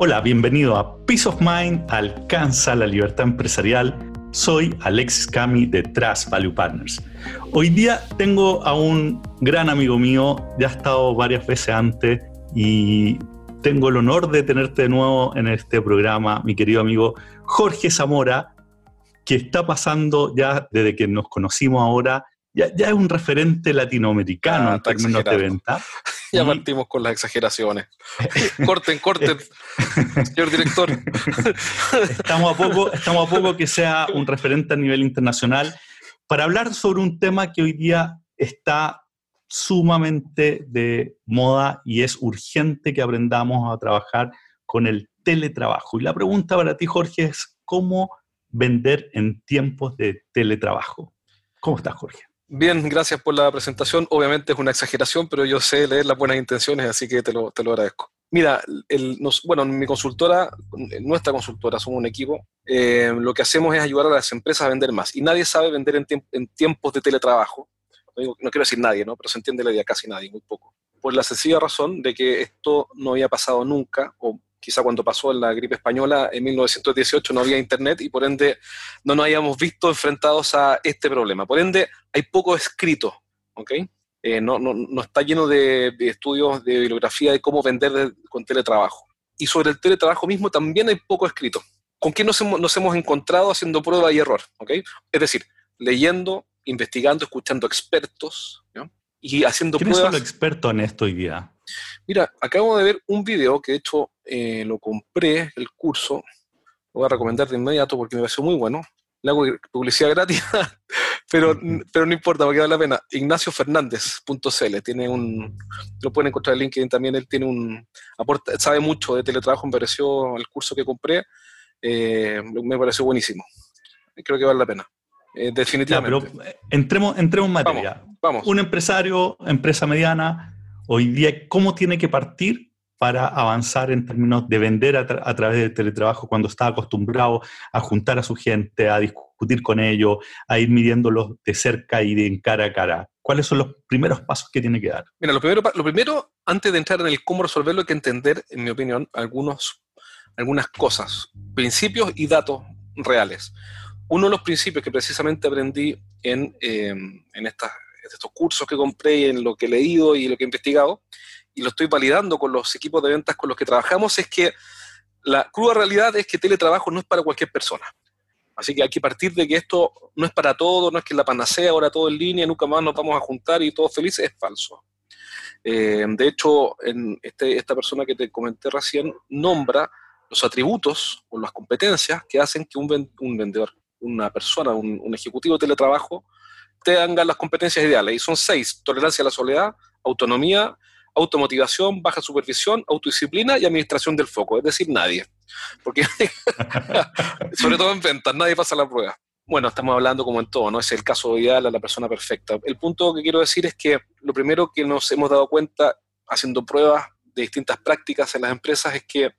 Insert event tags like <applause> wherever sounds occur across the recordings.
Hola, bienvenido a Peace of Mind, alcanza la libertad empresarial. Soy Alexis Cami de Trust Value Partners. Hoy día tengo a un gran amigo mío, ya ha estado varias veces antes y tengo el honor de tenerte de nuevo en este programa, mi querido amigo Jorge Zamora, que está pasando ya desde que nos conocimos ahora ya, es un referente latinoamericano ah, en términos de venta. <laughs> ya partimos con las exageraciones. <laughs> corten, corten, señor director. <laughs> estamos, a poco, estamos a poco que sea un referente a nivel internacional para hablar sobre un tema que hoy día está sumamente de moda y es urgente que aprendamos a trabajar con el teletrabajo. Y la pregunta para ti, Jorge, es cómo vender en tiempos de teletrabajo. ¿Cómo estás, Jorge? Bien, gracias por la presentación. Obviamente es una exageración, pero yo sé leer las buenas intenciones, así que te lo, te lo agradezco. Mira, el, bueno, mi consultora, nuestra consultora, somos un equipo, eh, lo que hacemos es ayudar a las empresas a vender más. Y nadie sabe vender en, en tiempos de teletrabajo. No, no, quiero decir nadie, ¿no? Pero se entiende la idea, casi nadie, muy poco. Por la sencilla razón de que esto no había pasado nunca, o quizá cuando pasó la gripe española en 1918 no había internet y por ende no nos habíamos visto enfrentados a este problema. Por ende, hay poco escrito, ¿ok? Eh, no, no, no, está lleno de, estudios de bibliografía de cómo vender con teletrabajo. Y sobre el teletrabajo mismo también hay poco escrito. ¿Con qué nos hemos, nos hemos encontrado haciendo prueba y error? ¿ok? Es decir, leyendo, investigando, escuchando expertos y haciendo ¿Quiénes pruebas. son los expertos en esto hoy día? Mira, acabo de ver un video que de hecho eh, lo compré, el curso, lo voy a recomendar de inmediato porque me pareció muy bueno. Le hago publicidad gratis, <laughs> pero, pero no importa porque vale la pena. IgnacioFernández.cl tiene un, lo pueden encontrar en LinkedIn también, él tiene un, aporta, sabe mucho de teletrabajo, me pareció el curso que compré, eh, me pareció buenísimo. Creo que vale la pena. Eh, definitivamente. pero entremos, entremos en materia. vamos. Un empresario, empresa mediana, hoy día, ¿cómo tiene que partir para avanzar en términos de vender a, través del teletrabajo cuando está acostumbrado a juntar a su gente, a discutir con ellos, a ir midiéndolos de cerca y de cara a cara? ¿Cuáles son los primeros pasos que tiene que dar? Mira, lo primero, lo primero antes de entrar en el cómo resolverlo, hay que entender, en mi opinión, algunos, algunas cosas, principios y datos reales. Uno de los principios que precisamente aprendí en, eh, en estas estos cursos que compré y en lo que he leído y lo que he investigado, y lo estoy validando con los equipos de ventas con los que trabajamos, es que la cruda realidad es que teletrabajo no es para cualquier persona. Así que hay que partir de que esto no es para todo, no es que la panacea, ahora todo en línea, nunca más nos vamos a juntar y todos felices, es falso. Eh, de hecho, este, esta persona que te comenté recién nombra los atributos o las competencias que hacen que un, vendedor, una persona, un, un, ejecutivo de teletrabajo tengan las competencias ideales. Y son seis, tolerancia a la soledad, autonomía, automotivación, baja supervisión, autodisciplina y administración del foco, es decir, nadie. Porque, <laughs> sobre todo en ventas, nadie pasa la prueba. Bueno, estamos hablando como en todo, ¿no? Es el caso ideal a la persona perfecta. El punto que quiero decir es que lo primero que nos hemos dado cuenta haciendo pruebas de distintas prácticas en las empresas es que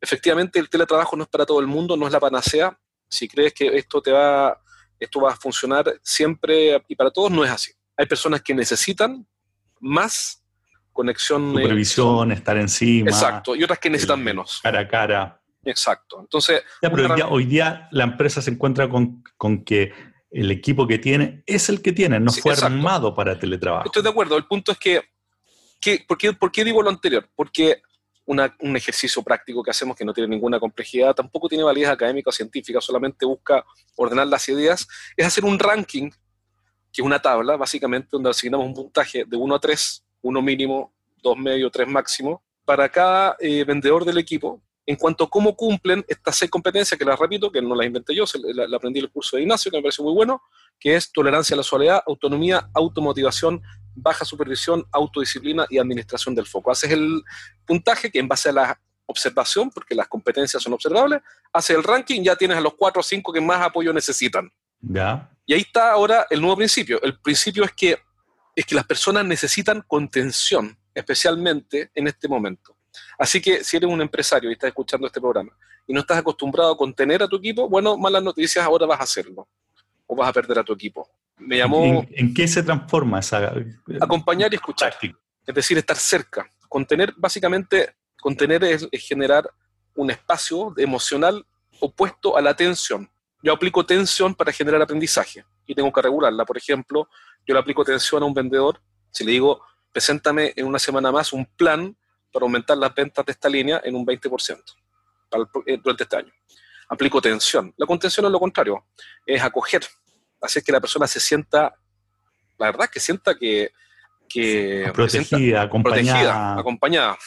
efectivamente el teletrabajo no es para todo el mundo, no es la panacea. Si crees que esto te va esto va a funcionar siempre y para todos, no es así. Hay personas que necesitan más conexión. Eh, Supervisión, estar encima. Exacto, y otras que necesitan menos. Cara a cara. Exacto. Entonces. hoy, día, la empresa se encuentra con, que el equipo que tiene es el que tiene, no fue armado para teletrabajo. Estoy de acuerdo. El punto es que, que ¿por, qué, ¿por qué digo lo anterior? Porque un ejercicio práctico que hacemos que no tiene ninguna complejidad, tampoco tiene validez académica o científica, solamente busca ordenar las ideas, es hacer un ranking, que es una tabla, básicamente, donde asignamos un puntaje de 1 a 3, 1 mínimo, 2 medio, 3 máximo, para cada eh, vendedor del equipo, en cuanto a cómo cumplen estas seis competencias, que las repito, que no las inventé yo, la, aprendí en el curso de Ignacio, que me pareció muy bueno, que es tolerancia a la soledad, autonomía, automotivación, baja supervisión, autodisciplina y administración del foco. Haces el puntaje que en base a la observación, porque las competencias son observables, haces el ranking, ya tienes a los cuatro o cinco que más apoyo necesitan. Ya. Y ahí está ahora el nuevo principio. El principio es que, es que las personas necesitan contención, especialmente en este momento. Así que si eres un empresario y estás escuchando este programa y no estás acostumbrado a contener a tu equipo, bueno, malas noticias, ahora vas a hacerlo o vas a perder a tu equipo. Me llamó... ¿En, qué se transforma esa... Acompañar y escuchar. Es decir, estar cerca. Contener, básicamente, contener es, generar un espacio emocional opuesto a la tensión. Yo aplico tensión para generar aprendizaje y tengo que regularla. Por ejemplo, yo le aplico tensión a un vendedor si le digo, preséntame en una semana más un plan para aumentar las ventas de esta línea en un 20% eh, durante este año. Aplico tensión. La contención es lo contrario, es acoger, hacer que la persona se sienta, la verdad, que sienta que... que protegida, acompañada. acompañada.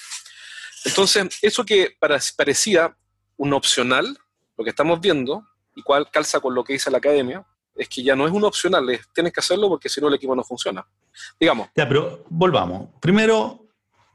Entonces, eso que parecía un opcional, lo que estamos viendo, y cuál calza con lo que dice la academia, es que ya no es un opcional, tienes que hacerlo porque si no el equipo no funciona. Digamos. Ya, pero volvamos. Primero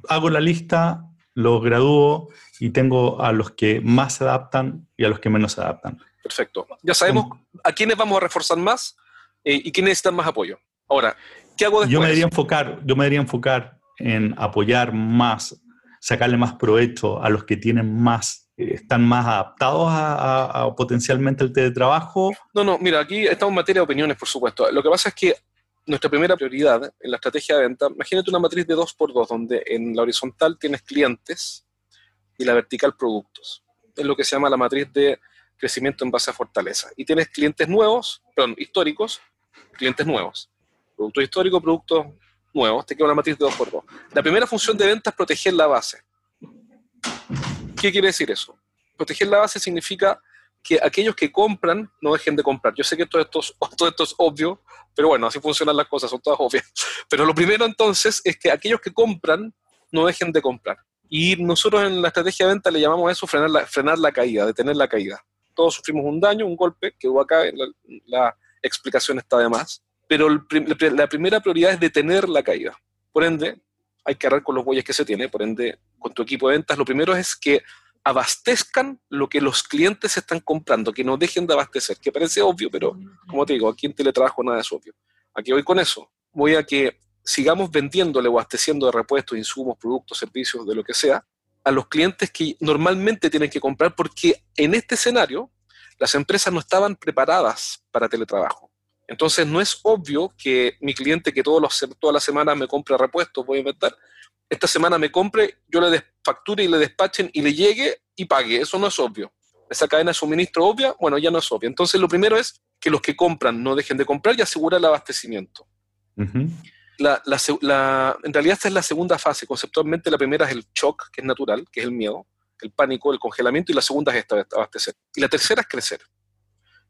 hago la lista, los gradúo y tengo a los que más se adaptan y a los que menos se adaptan. Perfecto. Ya sabemos a quiénes vamos a reforzar más eh, y quiénes necesitan más apoyo. Ahora, ¿qué hago después? Yo me debería enfocar, yo me debería enfocar en apoyar más, sacarle más provecho a los que tienen más están más adaptados a, potencialmente el teletrabajo? No, no, mira, aquí estamos en materia de opiniones, por supuesto. Lo que pasa es que nuestra primera prioridad en la estrategia de venta, imagínate una matriz de 2x2, donde en la horizontal tienes clientes y la vertical productos. Es lo que se llama la matriz de crecimiento en base a fortaleza. Y tienes clientes nuevos, perdón, históricos, clientes nuevos. Productos históricos, productos nuevos, te queda una matriz de 2x2. La primera función de venta es proteger la base. ¿Qué quiere decir eso? Proteger la base significa que aquellos que compran no dejen de comprar. Yo sé que todo esto, es, <laughs> todo esto es obvio, pero bueno, así funcionan las cosas, son todas obvias. Pero lo primero entonces es que aquellos que compran no dejen de comprar. Y nosotros en la estrategia de venta le llamamos eso frenar la, frenar la caída, detener la caída. Todos sufrimos un daño, un golpe, que hubo acá, la, la explicación está de más, pero la primera prioridad es detener la caída. Por ende, hay que agarrar con los bueyes que se tiene, por ende, con tu equipo de ventas, lo primero es que abastezcan lo que los clientes están comprando, que no dejen de abastecer, que parece obvio, pero como te digo, aquí en teletrabajo nada es obvio. Aquí voy con eso. Voy a que sigamos vendiéndole o abasteciendo de repuestos, insumos, productos, servicios, de lo que sea, a los clientes que normalmente tienen que comprar, porque en este escenario las empresas no estaban preparadas para teletrabajo. Entonces no es obvio que mi cliente que todos los, todas las semanas me compre repuestos, voy a inventar, esta semana me compre, yo le facture y le despachen y le llegue y pague. Eso no es obvio. Esa cadena de suministro obvia, bueno, ya no es obvia. Entonces lo primero es que los que compran no dejen de comprar y asegurar el abastecimiento. la, en realidad esta es la segunda fase. Conceptualmente la primera es el shock, que es natural, que es el miedo, el pánico, el congelamiento, y la segunda es esta, abastecer. Y la tercera es crecer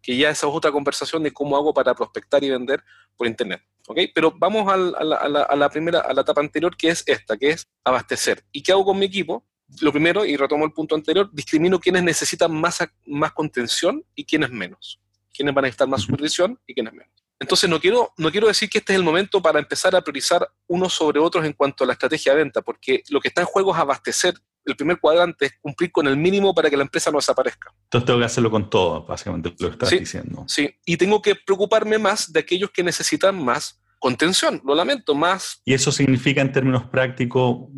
que ya esa es otra conversación de cómo hago para prospectar y vender por Internet. ¿ok? Pero vamos a la, primera, a la etapa anterior, que es esta, que es abastecer. ¿Y qué hago con mi equipo? Lo primero, y retomo el punto anterior, discrimino quiénes necesitan más, más contención y quiénes menos. Quiénes van a necesitar más supervisión y quiénes menos. Entonces, no quiero, no quiero decir que este es el momento para empezar a priorizar unos sobre otros en cuanto a la estrategia de venta, porque lo que está en juego es abastecer el primer cuadrante es cumplir con el mínimo para que la empresa no desaparezca. Entonces tengo que hacerlo con todo, básicamente, lo que estás diciendo. Sí, y tengo que preocuparme más de aquellos que necesitan más contención, lo lamento, más... Y eso significa en términos prácticos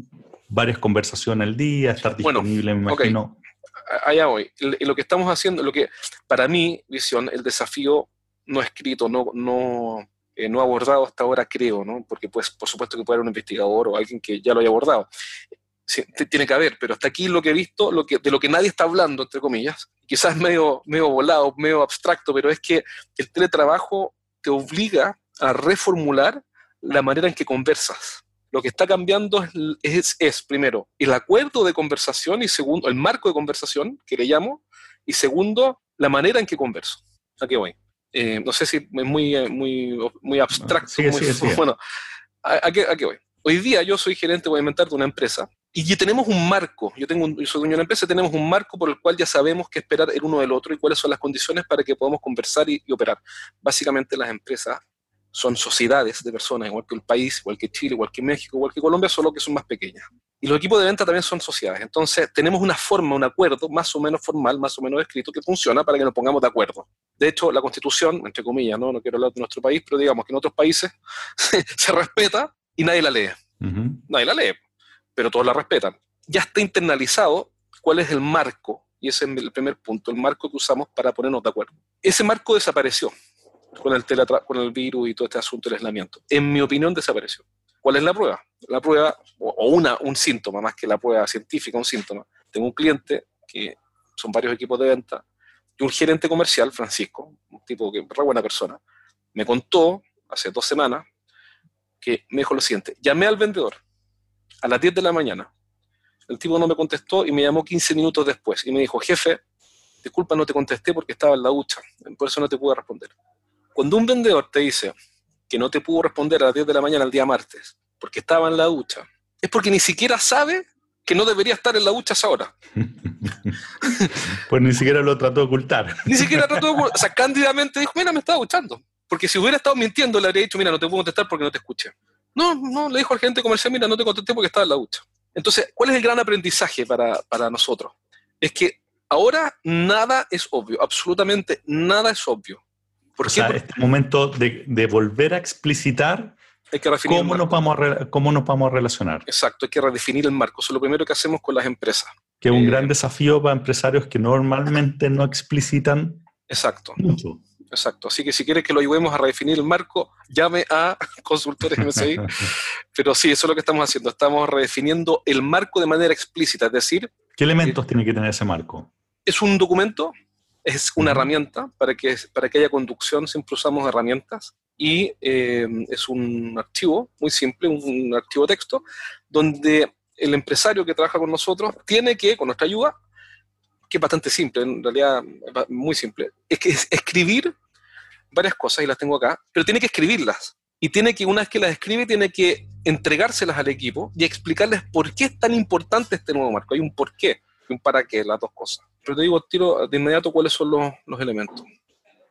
varias conversaciones al día, estar disponible, me imagino. Allá voy. Lo que estamos haciendo, lo que para mí, visión, el desafío no escrito, no, no, eh, no abordado hasta ahora, creo, ¿no? Porque pues, por supuesto que puede haber un investigador o alguien que ya lo haya abordado tiene que haber, pero hasta aquí lo que he visto, lo que, de lo que nadie está hablando, entre comillas, quizás medio, medio volado, medio abstracto, pero es que el teletrabajo te obliga a reformular la manera en que conversas. Lo que está cambiando es, es, primero, el acuerdo de conversación y segundo, el marco de conversación, que le llamo, y segundo, la manera en que converso. Aquí voy. Eh, no sé si es muy, muy, muy abstracto. Bueno, <laughs> ¿a, qué, ¿a, qué, voy? Hoy día yo soy gerente, voy a inventar, de una empresa y ya tenemos un marco, yo, tengo yo soy dueño de una empresa, tenemos un marco por el cual ya sabemos qué esperar el uno del otro y cuáles son las condiciones para que podamos conversar y, operar. Básicamente las empresas son sociedades de personas, igual que el país, igual que Chile, igual que México, igual que Colombia, solo que son más pequeñas. Y los equipos de venta también son sociedades. Entonces tenemos una forma, un acuerdo más o menos formal, más o menos escrito, que funciona para que nos pongamos de acuerdo. De hecho, la constitución, entre comillas, no, no quiero hablar de nuestro país, pero digamos que en otros países <laughs> se respeta y nadie la lee. Nadie la lee pero todos la respetan. Ya está internalizado cuál es el marco, y ese es el primer punto, el marco que usamos para ponernos de acuerdo. Ese marco desapareció con el, con el virus y todo este asunto del aislamiento. En mi opinión, desapareció. ¿Cuál es la prueba? La prueba, o una, un síntoma, más que la prueba científica, un síntoma. Tengo un cliente que son varios equipos de venta, y un gerente comercial, Francisco, un tipo que es re buena persona, me contó hace dos semanas que me dijo lo siguiente, llamé al vendedor a las 10 de la mañana, el tipo no me contestó y me llamó 15 minutos después y me dijo, jefe, disculpa, no te contesté porque estaba en la ducha, por eso no te pude responder. Cuando un vendedor te dice que no te pudo responder a las 10 de la mañana el día martes porque estaba en la ducha, es porque ni siquiera sabe que no debería estar en la ducha a esa hora. <laughs> pues ni siquiera lo trató de ocultar. <laughs> Ni siquiera trató de ocultar. O sea, cándidamente dijo, mira, me estaba duchando. Porque si hubiera estado mintiendo, le habría dicho, mira, no te puedo contestar porque no te escuché. No, no, le dijo al gerente comercial, mira, no te contesté porque estaba en la ducha. Entonces, ¿cuál es el gran aprendizaje para, para nosotros? Es que ahora nada es obvio, absolutamente nada es obvio. ¿Por o sea, este momento de, de, volver a explicitar cómo, nos vamos a cómo nos vamos a relacionar. Exacto, hay que redefinir el marco. Eso es lo primero que hacemos con las empresas. Que es un eh, gran desafío para empresarios que normalmente no explicitan exacto. mucho. Exacto. Así que si quieres que lo ayudemos a redefinir el marco, llame a <laughs> consultores MSI. <laughs> Pero sí, eso es lo que estamos haciendo. Estamos redefiniendo el marco de manera explícita. Es decir... ¿Qué elementos tiene que tener ese marco? Es un documento, es una herramienta. Para que, para que haya conducción siempre usamos herramientas. Y eh, es un archivo muy simple, un archivo texto, donde el empresario que trabaja con nosotros tiene que, con nuestra ayuda, que es bastante simple, en realidad muy simple, es que es escribir varias cosas y las tengo acá, pero tiene que escribirlas. Y tiene que, una vez que las escribe, tiene que entregárselas al equipo y explicarles por qué es tan importante este nuevo marco. Hay un por qué y un para qué, las dos cosas. Pero te digo, tiro de inmediato cuáles son los, los elementos,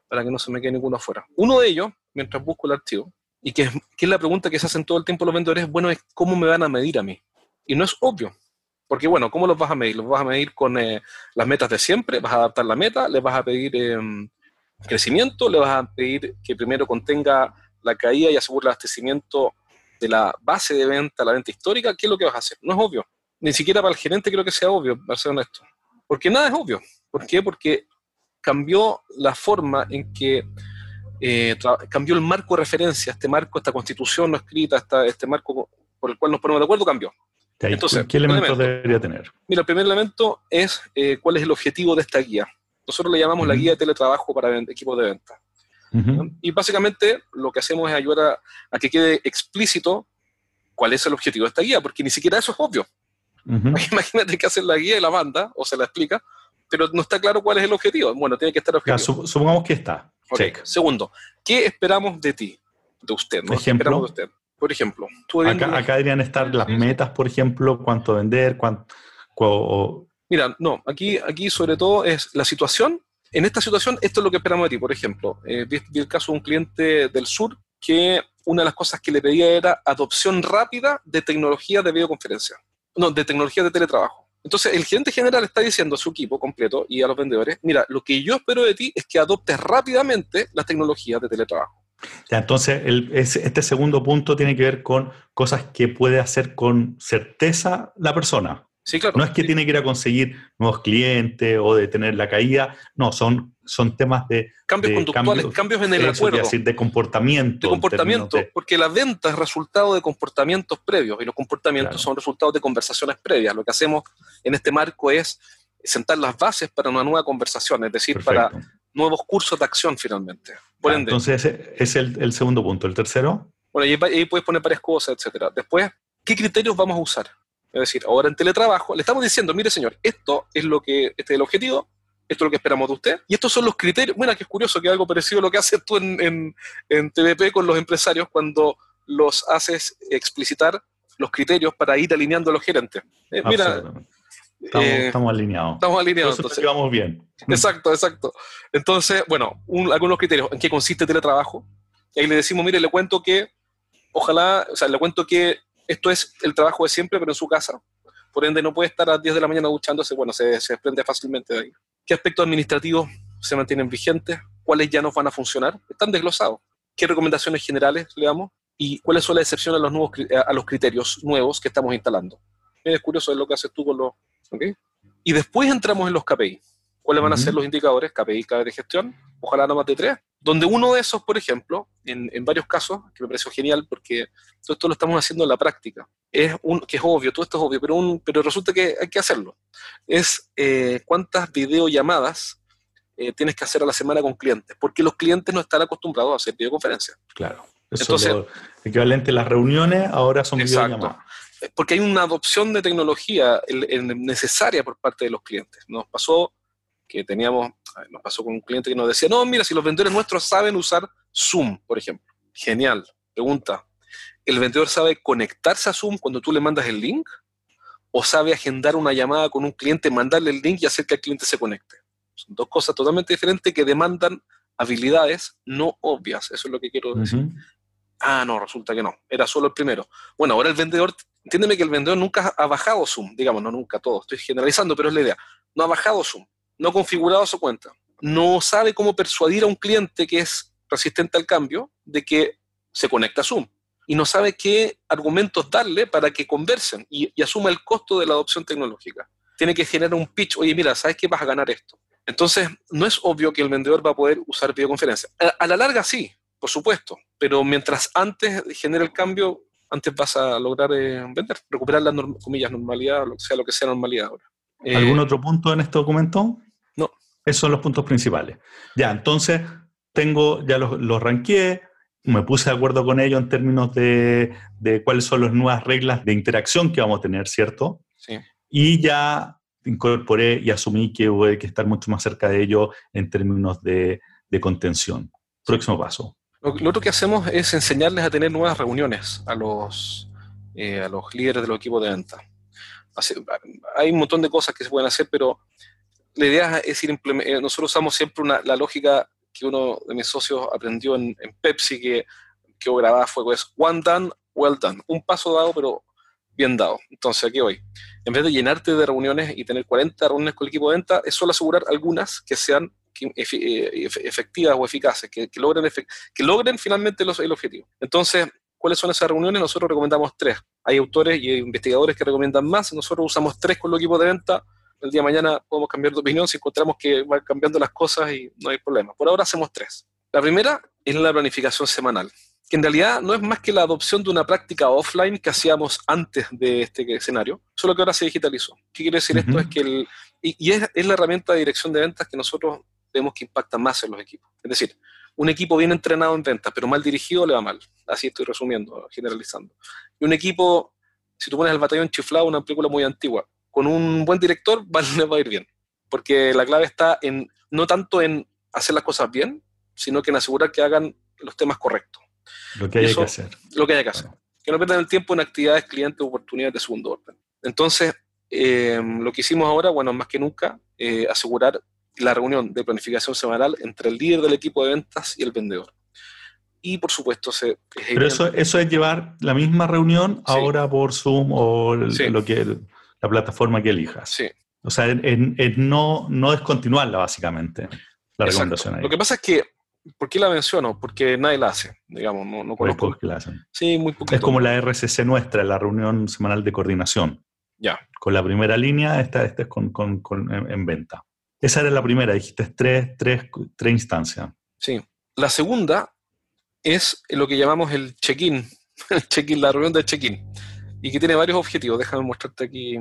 para que no se me quede ninguno afuera. Uno de ellos, mientras busco el archivo, y que es, que es la pregunta que se hacen todo el tiempo los vendedores, bueno, es cómo me van a medir a mí. Y no es obvio, porque bueno, ¿cómo los vas a medir? Los vas a medir con eh, las metas de siempre, vas a adaptar la meta, le vas a pedir em, crecimiento, le vas a pedir que primero contenga la caída y asegure el abastecimiento de la base de venta, la venta histórica, ¿qué es lo que vas a hacer? No es obvio. Ni siquiera para el gerente creo que sea obvio, para ser honesto. Porque nada es obvio. ¿Por qué? Porque cambió la forma en que eh, cambió el marco de referencia, este marco, esta constitución no escrita, este marco por el cual nos ponemos de acuerdo cambió. Entonces, ¿Qué elementos debería tener? Mira, el primer elemento es eh, cuál es el objetivo de esta guía. Nosotros le llamamos la guía de teletrabajo para equipos de venta. Y básicamente lo que hacemos es ayudar a, que quede explícito cuál es el objetivo de esta guía, porque ni siquiera eso es obvio. <laughs> Imagínate que hacen la guía y la banda, o se la explica, pero no está claro cuál es el objetivo. Bueno, tiene que estar objetivo. supongamos que está. Segundo, ¿qué esperamos de ti? De usted, ¿no? ¿Qué esperamos de usted? Por ejemplo, acá, acá, deberían estar las metas, por ejemplo, cuánto vender, cuánto... Mira, no, aquí, aquí sobre todo es la situación. En esta situación, esto es lo que esperamos de ti. Por ejemplo, eh, vi, el caso de un cliente del sur que una de las cosas que le pedía era adopción rápida de tecnología de videoconferencia. No, de tecnología de teletrabajo. Entonces, el gerente general está diciendo a su equipo completo y a los vendedores, mira, lo que yo espero de ti es que adoptes rápidamente las tecnologías de teletrabajo entonces, este segundo punto tiene que ver con cosas que puede hacer con certeza la persona. Sí, claro. No es que tiene que ir a conseguir nuevos clientes o de tener la caída, no, son, son temas de... Cambios conductuales, cambios en el acuerdo. Decir, de comportamiento. De comportamiento, porque la venta es resultado de comportamientos previos y los comportamientos son resultados de conversaciones previas. Lo que hacemos en este marco es sentar las bases para una nueva conversación, es decir, para nuevos cursos de acción finalmente. entonces ese es el, segundo punto. ¿El tercero? Bueno, ahí, puedes poner varias cosas, etcétera. Después, ¿qué criterios vamos a usar? Es decir, ahora en teletrabajo le estamos diciendo, mire señor, esto es lo que, este es el objetivo, esto es lo que esperamos de usted, y estos son los criterios. Bueno, que es curioso que algo parecido a lo que haces tú en, en, TVP con los empresarios cuando los haces explicitar los criterios para ir alineando a los gerentes. Eh, mira, eh, estamos, alineados. Estamos alineados. Entonces, vamos bien. <laughs> Exacto, exacto. Entonces, bueno, algunos criterios. ¿En qué consiste el teletrabajo? Y ahí le decimos, mire, le cuento que, ojalá, o sea, le cuento que esto es el trabajo de siempre, pero en su casa. Por ende, no puede estar a las 10 de la mañana duchándose, bueno, se, se desprende fácilmente de ahí. ¿Qué aspectos administrativos se mantienen vigentes? ¿Cuáles ya no van a funcionar? Están desglosados. ¿Qué recomendaciones generales le damos? ¿Y cuáles son las excepciones a los, nuevos, a los criterios nuevos que estamos instalando? Es curioso, es lo que haces tú con los, y después entramos en los KPI. ¿Cuáles van a ser los indicadores? KPI, KPI de gestión, ojalá no más de tres, donde uno de esos, por ejemplo, en, en, varios casos, que me pareció genial porque todo esto lo estamos haciendo en la práctica, es un, que es obvio, todo esto es obvio, pero, un, pero resulta que hay que hacerlo, es eh, cuántas videollamadas eh, tienes que hacer a la semana con clientes, porque los clientes no están acostumbrados a hacer videoconferencias. Claro. Eso Entonces, lo equivalente a las reuniones ahora son videollamadas. Porque hay una adopción de tecnología necesaria por parte de los clientes. Nos pasó que teníamos, nos pasó con un cliente que nos decía, no, mira, si los vendedores nuestros saben usar Zoom, por ejemplo. Genial. Pregunta, ¿el vendedor sabe conectarse a Zoom cuando tú le mandas el link? ¿O sabe agendar una llamada con un cliente, mandarle el link y hacer que el cliente se conecte? Son dos cosas totalmente diferentes que demandan habilidades no obvias. Eso es lo que quiero decir. Ah, no, resulta que no. Era solo el primero. Bueno, ahora el vendedor, entiéndeme que el vendedor nunca ha bajado Zoom, digamos, no nunca todo, estoy generalizando, pero es la idea. No ha bajado Zoom no ha configurado su cuenta, no sabe cómo persuadir a un cliente que es resistente al cambio de que se conecta a Zoom y no sabe qué argumentos darle para que conversen y, asuma el costo de la adopción tecnológica. Tiene que generar un pitch, oye, mira, ¿sabes qué vas a ganar esto? Entonces, no es obvio que el vendedor va a poder usar videoconferencia. A, la larga sí, por supuesto, pero mientras antes genere el cambio, antes vas a lograr eh, vender, recuperar la comillas normalidad, lo que sea lo que sea normalidad ahora. ¿Algún eh, otro punto en este documento? No. Esos son los puntos principales. Ya, entonces tengo, ya los, los ranqueé, me puse de acuerdo con ellos en términos de, cuáles son las nuevas reglas de interacción que vamos a tener, ¿cierto? Sí. Y ya incorporé y asumí que voy que estar mucho más cerca de ello en términos de, contención. Próximo paso. Lo, otro que hacemos es enseñarles a tener nuevas reuniones a los, eh, a los líderes de los equipos de venta. hay un montón de cosas que se pueden hacer, pero la idea es ir eh, nosotros usamos siempre la lógica que uno de mis socios aprendió en, Pepsi, que, que grababa fue pues, one done, well done. Un paso dado, pero bien dado. Entonces, aquí voy. En vez de llenarte de reuniones y tener 40 reuniones con el equipo de venta, es solo asegurar algunas que sean efectivas o eficaces, que, logren, que logren finalmente los, el objetivo. Entonces, ¿cuáles son esas reuniones? Nosotros recomendamos tres. Hay autores y investigadores que recomiendan más. Nosotros usamos tres con el equipo de venta el día de mañana podemos cambiar de opinión si encontramos que van cambiando las cosas y no hay problema. Por ahora hacemos tres. La primera es la planificación semanal, que en realidad no es más que la adopción de una práctica offline que hacíamos antes de este escenario, solo que ahora se digitalizó. ¿Qué quiere decir esto? Es que el, y, es, es, la herramienta de dirección de ventas que nosotros vemos que impacta más en los equipos. Es decir, un equipo bien entrenado en ventas, pero mal dirigido, le va mal. Así estoy resumiendo, generalizando. Y un equipo, si tú pones el batallón chiflado, una película muy antigua, con un buen director <laughs> va, va a ir bien. Porque la clave está en no tanto en hacer las cosas bien, sino que en asegurar que hagan los temas correctos. Lo que hay que hacer. Lo que hay que hacer. Que no pierdan el tiempo en actividades, clientes, oportunidades de segundo orden. Entonces, eh, lo que hicimos ahora, bueno, más que nunca, eh, asegurar la reunión de planificación semanal entre el líder del equipo de ventas y el vendedor. Y por supuesto, se, pero eso, eso es llevar la misma reunión ahora por Zoom o lo que la plataforma que elijas. Sí. O sea, es, no, no descontinuarla, básicamente, la recomendación ahí. Lo que pasa es que, ¿por qué la menciono? Porque nadie la hace, digamos, no, no conozco. que la hacen. Sí, muy poquito. Es como la RCC nuestra, la reunión semanal de coordinación. Ya. Con la primera línea, esta, esta es con, con, con en, venta. Esa era la primera, dijiste tres, tres, tres instancias. Sí. La segunda es lo que llamamos el check-in, <laughs> check-in, la reunión de check-in y que tiene varios objetivos. Déjame mostrarte aquí.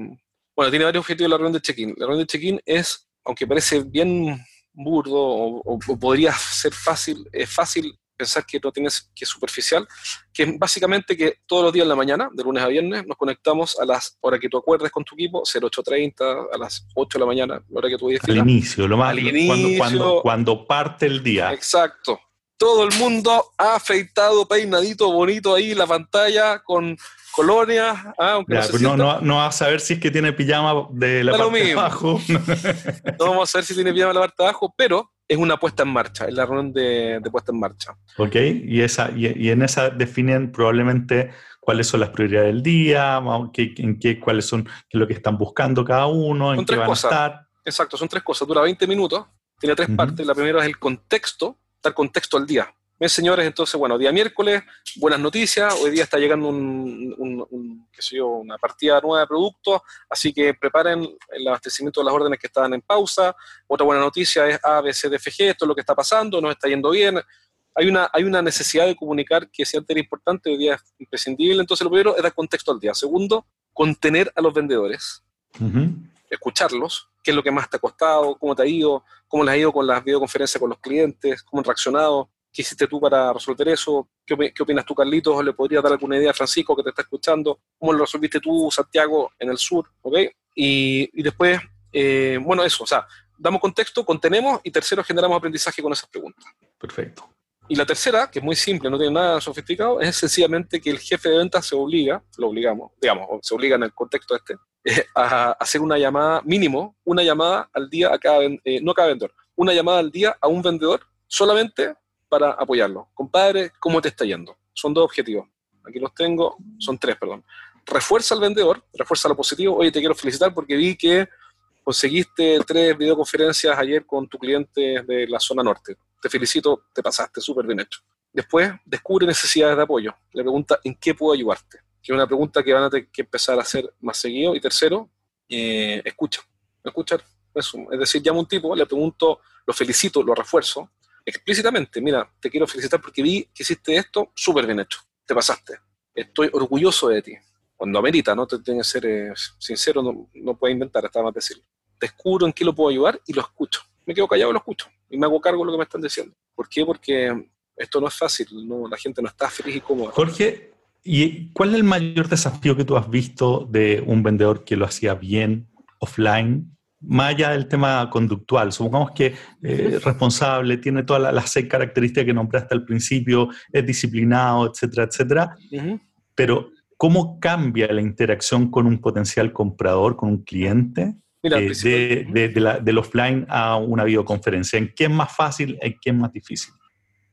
Bueno, tiene varios objetivos la reunión de check-in. La reunión de check-in es, aunque parece bien burdo o, podría ser fácil, es fácil pensar que no tienes que es superficial, que es básicamente que todos los días en la mañana, de lunes a viernes, nos conectamos a las horas que tú acuerdes con tu equipo, 0830, a las 8 de la mañana, la hora que tú Al inicio, lo más, Al inicio, cuando, cuando, parte el día. Exacto. Todo el mundo ha afeitado, peinadito, bonito ahí, la pantalla con colonia. Ah, no, no, no, vas a saber si es que tiene pijama de la parte de abajo. <laughs> <laughs> no vamos a ver si tiene pijama de la parte de abajo, pero es una puesta en marcha, es la reunión de, puesta en marcha. Ok, y, esa, y, en esa definen probablemente cuáles son las prioridades del día, qué, en qué, cuáles son qué es lo que están buscando cada uno, en qué van a estar. Exacto, son tres cosas. Dura 20 minutos, tiene tres partes. La primera es el contexto, dar contexto al día. Bien, señores, entonces, bueno, día miércoles, buenas noticias. Hoy día está llegando un, qué sé yo, una partida nueva de productos, así que preparen el abastecimiento de las órdenes que estaban en pausa. Otra buena noticia es A, B, C, D, F, G, esto es lo que está pasando, nos está yendo bien. Hay una, hay una necesidad de comunicar que si antes era importante, hoy día es imprescindible. Entonces, lo primero es dar contexto al día. Segundo, contener a los vendedores, escucharlos, qué es lo que más te ha costado, cómo te ha ido, cómo les ha ido con las videoconferencias con los clientes, cómo han reaccionado ¿Qué hiciste tú para resolver eso? ¿Qué, opinas tú, Carlitos? ¿Le podría dar alguna idea a Francisco que te está escuchando? ¿Cómo lo resolviste tú, Santiago, en el sur? ¿Ok? Y, después, eh, bueno, eso, o sea, damos contexto, contenemos y tercero, generamos aprendizaje con esas preguntas. Perfecto. Y la tercera, que es muy simple, no tiene nada sofisticado, es sencillamente que el jefe de ventas se obliga, lo obligamos, digamos, se obliga en el contexto este, eh, <laughs> a hacer una llamada, mínimo, una llamada al día a cada, eh, no a cada vendedor, una llamada al día a un vendedor solamente para apoyarlo. Compadre, ¿cómo te está yendo? Son dos objetivos. Aquí los tengo, son tres, perdón. Refuerza al vendedor, refuerza lo positivo. Oye, te quiero felicitar porque vi que conseguiste tres videoconferencias ayer con tu cliente de la zona norte. Te felicito, te pasaste súper bien hecho. Después, descubre necesidades de apoyo. Le pregunta, ¿en qué puedo ayudarte? Que es una pregunta que van a tener que empezar a hacer más seguido. Y tercero, eh, escucha. Escuchar. Es decir, llamo a un tipo, le pregunto, lo felicito, lo refuerzo, explícitamente, mira, te quiero felicitar porque vi que hiciste esto súper bien hecho, te pasaste, estoy orgulloso de ti. Cuando amerita, ¿no? Te tienes que ser eh, sincero, no, no puedes inventar, está más decirlo. Descubro en qué lo puedo ayudar y lo escucho. Me quedo callado y lo escucho. Y me hago cargo de lo que me están diciendo. ¿Por qué? Porque esto no es fácil, no, la gente no está feliz y cómoda. Jorge, ¿y cuál es el mayor desafío que tú has visto de un vendedor que lo hacía bien offline más allá del tema conductual, supongamos que es eh, responsable, tiene todas las, seis características que nombraste al principio, es disciplinado, etcétera, etcétera, pero ¿cómo cambia la interacción con un potencial comprador, con un cliente? Eh, de, del offline a una videoconferencia. ¿En qué es más fácil, en qué es más difícil?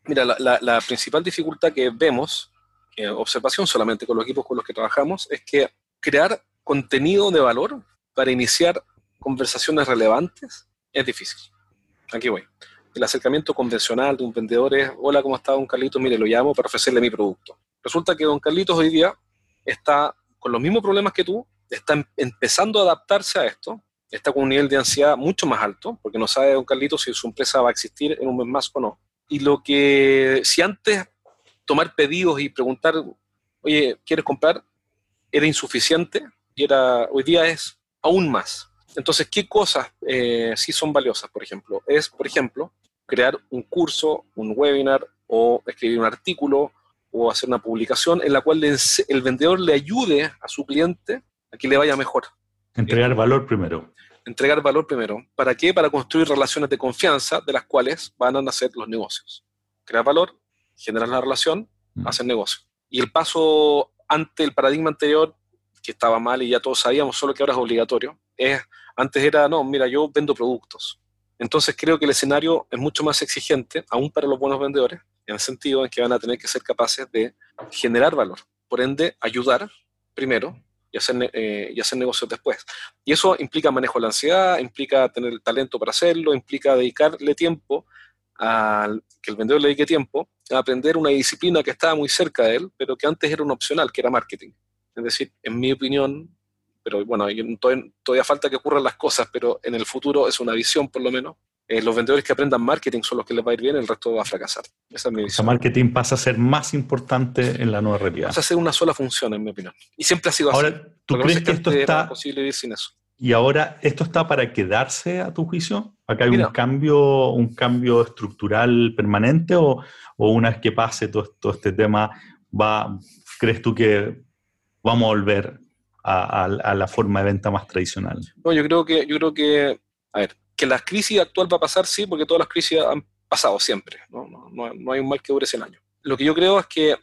Mira, la, principal dificultad que vemos, eh, observación solamente con los equipos con los que trabajamos, es que crear contenido de valor para iniciar conversaciones relevantes es difícil. Aquí voy. El acercamiento convencional de un vendedor es, hola, ¿cómo está don Carlitos? Mire, lo llamo para ofrecerle mi producto. Resulta que don Carlitos hoy día está con los mismos problemas que tú, está em-, empezando a adaptarse a esto, está con un nivel de ansiedad mucho más alto, porque no sabe don Carlitos si su empresa va a existir en un mes más o no. Y lo que, si antes tomar pedidos y preguntar, oye, ¿quieres comprar? Era insuficiente y era, hoy día es aún más. Entonces, ¿qué cosas eh, sí son valiosas, por ejemplo? Es, por ejemplo, crear un curso, un webinar o escribir un artículo o hacer una publicación en la cual el vendedor le ayude a su cliente a que le vaya mejor. Entregar valor primero. Entregar valor primero. ¿Para qué? Para construir relaciones de confianza de las cuales van a nacer los negocios. Crear valor, generar la relación, mm. hacer negocio. Y el paso ante el paradigma anterior, que estaba mal y ya todos sabíamos, solo que ahora es obligatorio, es antes era, no, mira, yo vendo productos. Entonces creo que el escenario es mucho más exigente, aún para los buenos vendedores, en el sentido en que van a tener que ser capaces de generar valor. Por ende, ayudar primero y hacer, eh, y hacer negocios después. Y eso implica manejo de la ansiedad, implica tener el talento para hacerlo, implica dedicarle tiempo, a que el vendedor le dedique tiempo a aprender una disciplina que estaba muy cerca de él, pero que antes era un opcional, que era marketing. Es decir, en mi opinión, pero bueno, todavía, falta que ocurran las cosas, pero en el futuro es una visión por lo menos. Eh, los vendedores que aprendan marketing son los que les va a ir bien, el resto va a fracasar. Esa es mi visión. El marketing pasa a ser más importante en la nueva realidad. Pasa a ser una sola función, en mi opinión. Y siempre ha sido ahora, así. ¿Tú crees que, esto está posible vivir sin eso? Y ahora, ¿esto está para quedarse a tu juicio? ¿Acá hay un cambio, un cambio estructural permanente o, o una vez que pase todo, todo este tema, va, crees tú que vamos a volver a, la forma de venta más tradicional? No, yo creo que, yo creo que, a ver, que la crisis actual va a pasar, sí, porque todas las crisis han pasado siempre, no, no, no hay un mal que dure 100 años. Lo que yo creo es que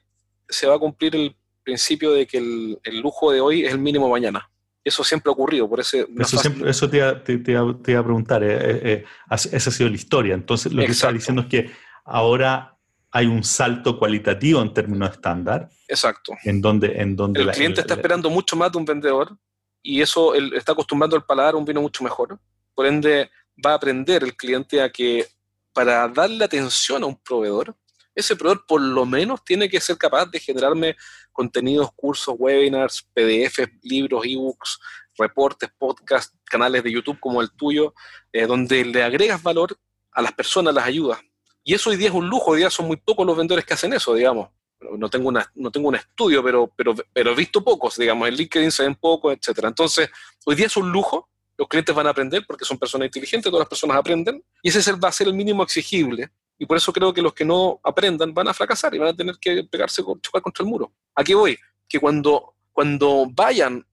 se va a cumplir el principio de que el, el lujo de hoy es el mínimo mañana. Eso siempre ha ocurrido, por ese, eso, siempre, eso te, iba, te, te, iba, a preguntar, eh, eh, eh, esa ha sido la historia. Entonces, lo que está diciendo es que ahora hay un salto cualitativo en términos estándar. Exacto. En donde, en donde el cliente está esperando mucho más de un vendedor y eso él está acostumbrando al paladar un vino mucho mejor. Por ende, va a aprender el cliente a que para darle atención a un proveedor ese proveedor por lo menos tiene que ser capaz de generarme contenidos, cursos, webinars, PDF, libros, ebooks, reportes, podcasts, canales de YouTube como el tuyo, eh, donde le agregas valor a las personas, las ayudas. Y eso hoy día es un lujo, hoy día son muy pocos los vendedores que hacen eso, digamos. No tengo, una, no tengo un estudio, pero, pero, pero he visto pocos, digamos, en LinkedIn se ven pocos, etc. Entonces, hoy día es un lujo, los clientes van a aprender porque son personas inteligentes, todas las personas aprenden, y ese va a ser el mínimo exigible. Y por eso creo que los que no aprendan van a fracasar y van a tener que pegarse, chocar contra el muro. Aquí voy, que cuando, cuando vayan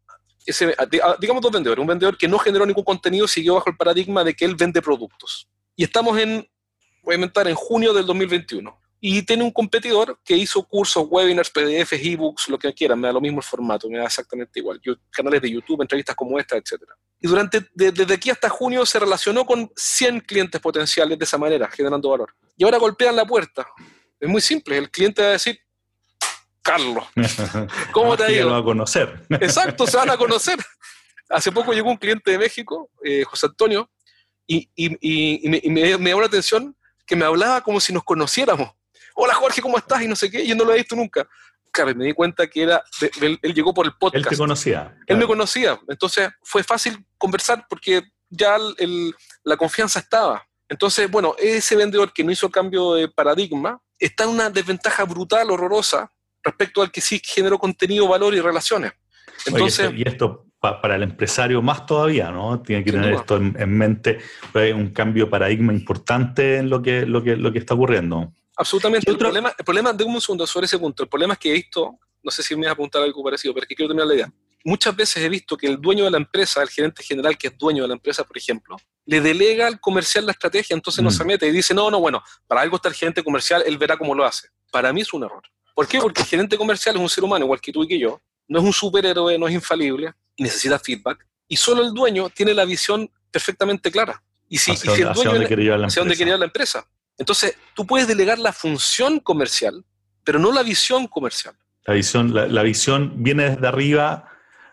ese, digamos dos vendedores, un vendedor que no generó ningún contenido siguió bajo el paradigma de que él vende productos. Y estamos en, a inventar, en junio del 2021. Y tiene un competidor que hizo cursos, webinars, PDFs, ebooks, lo que quieran, me da lo mismo el formato, me da exactamente igual. canales de YouTube, entrevistas como esta, etc. Y durante, desde aquí hasta junio se relacionó con 100 clientes potenciales de esa manera, generando valor. Y ahora golpean la puerta. Es muy simple, el cliente va a decir, Carlos, <laughs> ¿cómo te ha ido? a conocer. Exacto, se van a conocer. Hace poco llegó un cliente de México, eh, José Antonio, y, me, me, llamó la atención que me hablaba como si nos conociéramos. Hola Jorge, ¿cómo estás? Y no sé qué, yo no lo había visto nunca. Claro, me di cuenta que era, él, llegó por el podcast. Él te conocía. Él me conocía, entonces fue fácil conversar porque ya la confianza estaba. Entonces, bueno, ese vendedor que no hizo cambio de paradigma está en una desventaja brutal, horrorosa, respecto al que sí generó contenido, valor y relaciones. Entonces, y esto para el empresario más todavía, ¿no? Tiene que tener esto en, mente, hay un cambio de paradigma importante en lo que, lo que, lo que está ocurriendo. Absolutamente. El problema, el problema, de un segundo sobre ese punto, el problema es que he visto, no sé si me vas a apuntar algo parecido, pero es que quiero terminar la idea. Muchas veces he visto que el dueño de la empresa, el gerente general que es dueño de la empresa, por ejemplo, le delega al comercial la estrategia, entonces no mm. se mete y dice, no, no, bueno, para algo está el gerente comercial, él verá cómo lo hace. Para mí es un error. ¿Por qué? Porque el gerente comercial es un ser humano igual que tú y que yo, no es un superhéroe, no es infalible, necesita feedback, y solo el dueño tiene la visión perfectamente clara. Y si, hacia, el dueño dónde la hacia dónde quería la empresa. Entonces, tú puedes delegar la función comercial, pero no la visión comercial. La visión, la, visión viene desde arriba,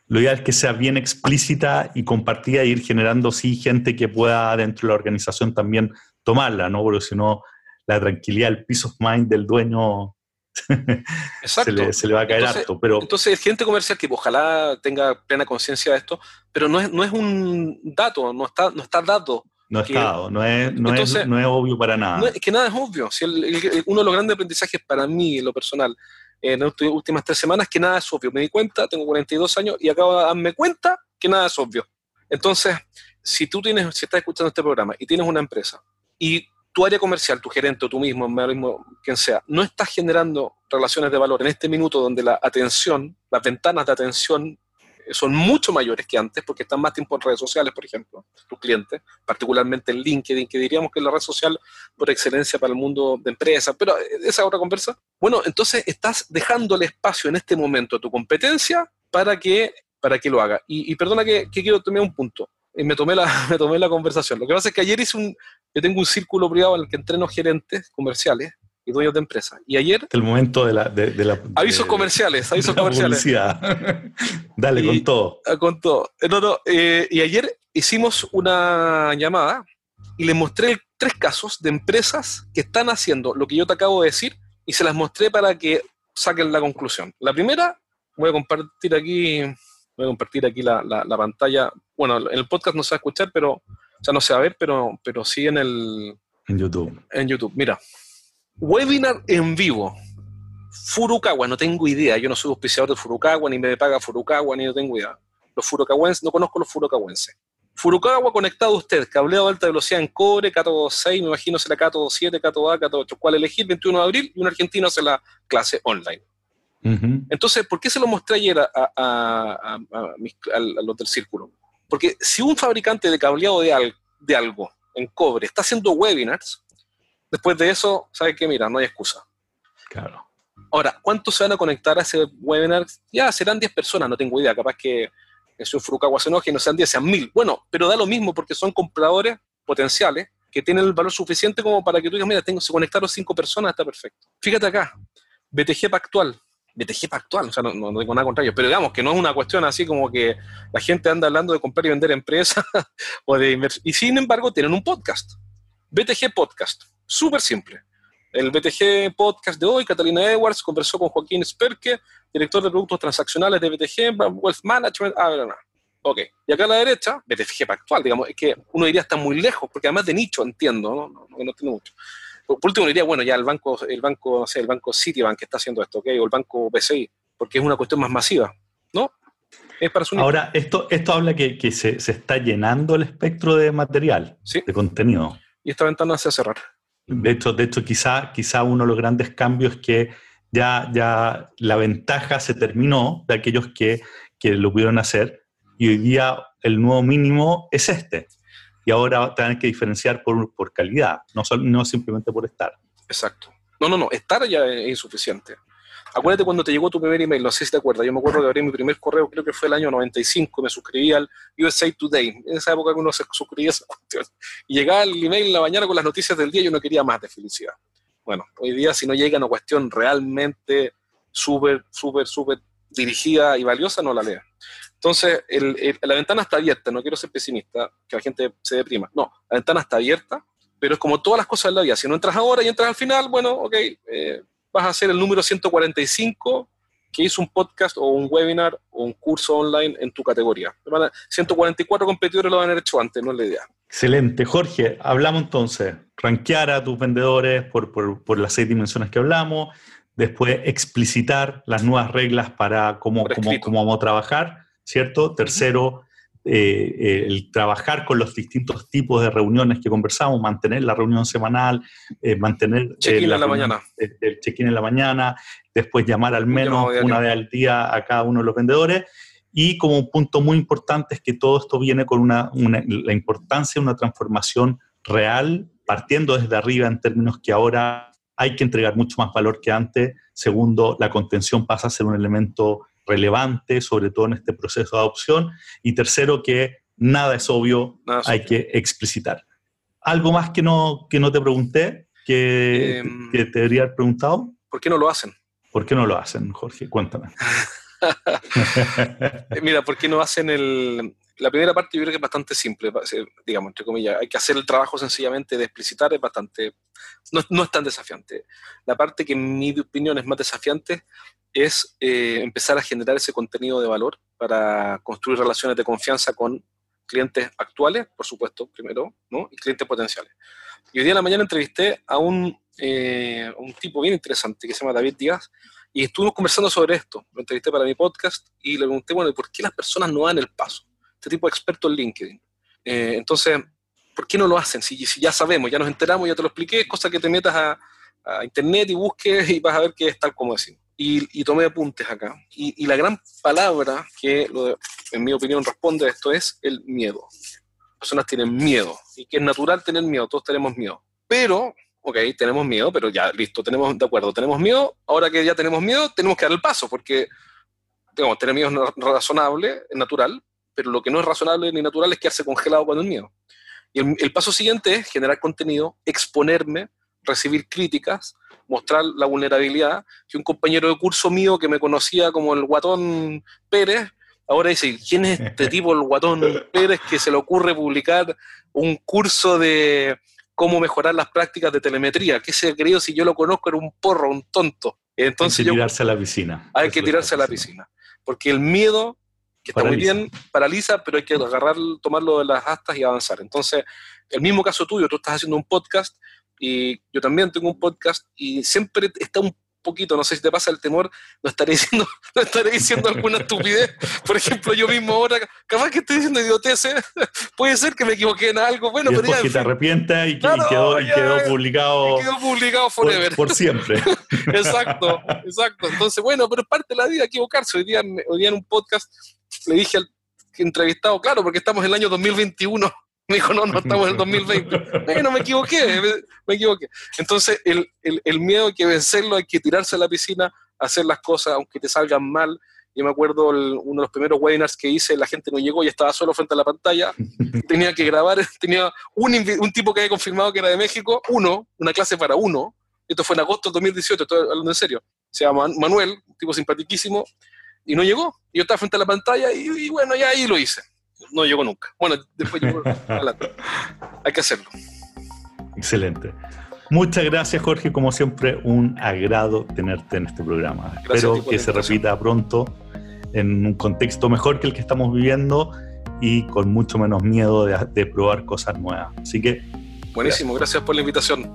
lo ideal es que sea bien explícita y compartida e ir generando, sí, gente que pueda dentro de la organización también tomarla, ¿no? Porque si no, la tranquilidad, el peace of mind del dueño se, le, va a caer harto. Pero... Entonces, el gerente comercial que ojalá tenga plena conciencia de esto, pero no es, no es un dato, no está, no está dado. No es dado, no es, no, es, no es obvio para nada. es que nada es obvio. Si uno de los grandes aprendizajes para mí, en lo personal, en las últimas tres semanas, que nada es obvio. Me di cuenta, tengo 42 años y acabo de darme cuenta que nada es obvio. Entonces, si tú tienes, si estás escuchando este programa y tienes una empresa y tu área comercial, tu gerente o tú mismo, mismo, quien sea, no estás generando relaciones de valor en este minuto donde la atención, las ventanas de atención eh, son mucho mayores que antes porque están más tiempo en redes sociales, por ejemplo, tus clientes, particularmente en LinkedIn, que diríamos que es la red social por excelencia para el mundo de empresas, pero eh, esa otra conversa. Bueno, entonces estás dejándole espacio en este momento a tu competencia para que, para que lo haga. Y, perdona que, que quiero tomar un punto y me tomé, la, <laughs> me tomé la conversación. Lo que pasa es que ayer hice un, yo tengo un círculo privado en el que entreno gerentes comerciales y dueños de empresas. Y ayer... El momento de la... De, la avisos comerciales, avisos comerciales. <laughs> Dale, con todo. Ah, con todo. Eh, eh, y ayer hicimos una llamada y les mostré tres casos de empresas que están haciendo lo que yo te acabo de decir y se las mostré para que saquen la conclusión. La primera, voy a compartir aquí Voy a compartir aquí la, la, pantalla. Bueno, en el podcast no se va a escuchar, pero, o sea, no se va a ver, pero, pero sí en el... En YouTube. En YouTube, mira. Webinar en vivo. Furukawa, no tengo idea. Yo no soy auspiciador de Furukawa, ni me paga Furukawa, ni no tengo idea. Los furukawenses, no conozco los furukawenses. Furukawa conectado a usted, cableado de alta velocidad en cobre, Cato 6, me imagino será Cato 7, Cato A, Cato 8. ¿Cuál elegir? 21 de abril y un argentino hace la clase online. Entonces, ¿por qué se lo mostré ayer a, los del círculo? Porque si un fabricante de cableado de, de algo en cobre está haciendo webinars, después de eso, ¿sabe qué? Mira, no hay excusa. Claro. Ahora, ¿cuántos se van a conectar a ese webinar? Ya, serán 10 personas, no tengo idea. Capaz que es un Furukawa se enoje y no sean 10, sean 1000. Bueno, pero da lo mismo porque son compradores potenciales que tienen el valor suficiente como para que tú digas, mira, tengo, se conectaron 5 personas, está perfecto. Fíjate acá, BTG Pactual, BTG actual, o sea, no, no, tengo nada contra ellos, pero digamos que no es una cuestión así como que la gente anda hablando de comprar y vender empresas <laughs> o de inversión. Y sin embargo, tienen un podcast, BTG Podcast, súper simple. El BTG podcast de hoy, Catalina Edwards conversó con Joaquín Sperke, director de productos transaccionales de BTG, Wealth Management. Ah, no. Ok, y acá a la derecha, BTG actual, digamos, es que uno diría está muy lejos, porque además de nicho entiendo, ¿no? No, no, no tiene mucho. Por, último, diría, bueno, ya el banco, el banco, no sé, el banco Citibank que está haciendo esto, ¿ok? O el banco BCI, porque es una cuestión más masiva, ¿no? Es para su Ahora, esto, esto habla que, que se, se, está llenando el espectro de material, ¿Sí? de contenido. Y esta ventana se va a cerrar. De hecho, de hecho quizá, quizá uno de los grandes cambios es que ya, ya la ventaja se terminó de aquellos que, que lo pudieron hacer y hoy día el nuevo mínimo es este. Y ahora tener que diferenciar por, por calidad, no, no simplemente por estar. Exacto. No, no, no, estar ya es insuficiente. Acuérdate cuando te llegó tu primer email, no sé si te acuerdas, yo me acuerdo que abrí mi primer correo, creo que fue el año 95, me suscribí al USA Today, en esa época uno se suscribía esa <laughs> cuestión, y llegaba el email en la mañana con las noticias del día yo no quería más de felicidad. Bueno, hoy día si no llega una cuestión realmente súper, súper, súper dirigida y valiosa, no la lea. Entonces, la ventana está abierta, no quiero ser pesimista, que la gente se deprima. No, la ventana está abierta, pero es como todas las cosas de la vida. Si no entras ahora y entras al final, bueno, ok, eh, vas a ser el número 145 que hizo un podcast o un webinar o un curso online en tu categoría. 144 competidores lo haber hecho antes, no es la idea. Excelente. Jorge, hablamos entonces, rankear a tus vendedores por, por, por las seis dimensiones que hablamos, después explicitar las nuevas reglas para cómo, cómo, cómo vamos a trabajar, ¿cierto? Tercero, eh, el trabajar con los distintos tipos de reuniones que conversamos, mantener la reunión semanal, eh, mantener check-in eh, en la mañana. El, el check-in en la mañana, después llamar al menos una vez al día a cada uno de los vendedores. Y como un punto muy importante es que todo esto viene con una, una, la importancia de una transformación real, partiendo desde arriba en términos que ahora hay que entregar mucho más valor que antes. Segundo, la contención pasa a ser un elemento relevante, sobre todo en este proceso de adopción. Y tercero, que nada es obvio, nada es hay obvio. que explicitar. ¿Algo más que no, que no te pregunté, que, eh, que te debería haber preguntado? ¿Por qué no lo hacen? ¿Por qué no lo hacen, Jorge? Cuéntame. <laughs> Mira, ¿por qué no hacen el... La primera parte yo creo que es bastante simple, digamos, entre comillas. Hay que hacer el trabajo sencillamente de explicitar, es bastante... No, no es tan desafiante. La parte que en mi opinión es más desafiante es eh, empezar a generar ese contenido de valor para construir relaciones de confianza con clientes actuales, por supuesto, primero, ¿no? y clientes potenciales. Y hoy día en la mañana entrevisté a un, eh, un tipo bien interesante que se llama David Díaz, y estuvimos conversando sobre esto. Lo entrevisté para mi podcast y le pregunté, bueno, ¿por qué las personas no dan el paso? Este tipo de experto en LinkedIn. Eh, entonces, ¿por qué no lo hacen? Si, si, ya sabemos, ya nos enteramos, ya te lo expliqué, cosa que te metas a, a internet y busques y vas a ver que es tal como decimos y, y tomé apuntes acá. Y, y, la gran palabra que, lo de, en mi opinión, responde a esto es el miedo. Las personas tienen miedo y que es natural tener miedo, todos tenemos miedo. Pero, ok, tenemos miedo, pero ya, listo, tenemos, de acuerdo, tenemos miedo. Ahora que ya tenemos miedo, tenemos que dar el paso porque, digamos, tener miedo es razonable, es natural, pero lo que no es razonable ni natural es quedarse congelado con el miedo. Y el, el paso siguiente es generar contenido, exponerme, recibir críticas, mostrar la vulnerabilidad, que un compañero de curso mío que me conocía como el guatón Pérez, ahora dice, ¿quién es este <laughs> tipo, el guatón Pérez, que se le ocurre publicar un curso de cómo mejorar las prácticas de telemetría? ¿Qué se ha creído si yo lo conozco? Era un porro, un tonto. Entonces hay que yo, tirarse a la piscina. Hay que tirarse a la piscina. Porque el miedo, que está paraliza. muy bien, paraliza, pero hay que agarrar, tomarlo de las astas y avanzar. Entonces, el mismo caso tuyo, tú estás haciendo un podcast y yo también tengo un podcast y siempre está un poquito, no sé si te pasa el temor, no estaré diciendo, <laughs> no estaré diciendo alguna estupidez. Por ejemplo, yo mismo ahora, capaz que estoy diciendo idioteces, <laughs> puede ser que me equivoqué en algo. Bueno, y pero ya, que te arrepientas y, claro, y, quedó, y quedó publicado. Y quedó publicado forever. Por, por siempre. <laughs> exacto, exacto. Entonces, bueno, pero es parte de la vida equivocarse. Hoy día, hoy día en un podcast le dije al entrevistado, claro, porque estamos en el año 2021 <laughs> me dijo, no, no estamos en el 2020. <laughs> Bueno, me equivoqué, me, me equivoqué. Entonces, el, el, el, miedo hay que vencerlo, hay que tirarse a la piscina, hacer las cosas aunque te salgan mal. Yo me acuerdo el, uno de los primeros webinars que hice, la gente no llegó y estaba solo frente a la pantalla. <laughs> Tenía que grabar, tenía un, un tipo que había confirmado que era de México, uno, una clase para uno. Esto fue en agosto del 2018, estoy hablando en serio. Se llama Manuel, un tipo simpaticísimo, y no llegó. Yo estaba frente a la pantalla y, y bueno, ya ahí lo hice no llegó nunca. Bueno, después llegó. <laughs> Hay que hacerlo. Excelente. Muchas gracias, Jorge. Como siempre, un agrado tenerte en este programa. Espero que se repita pronto en un contexto mejor que el que estamos viviendo y con mucho menos miedo de, probar cosas nuevas. Así que. Buenísimo, gracias por la invitación.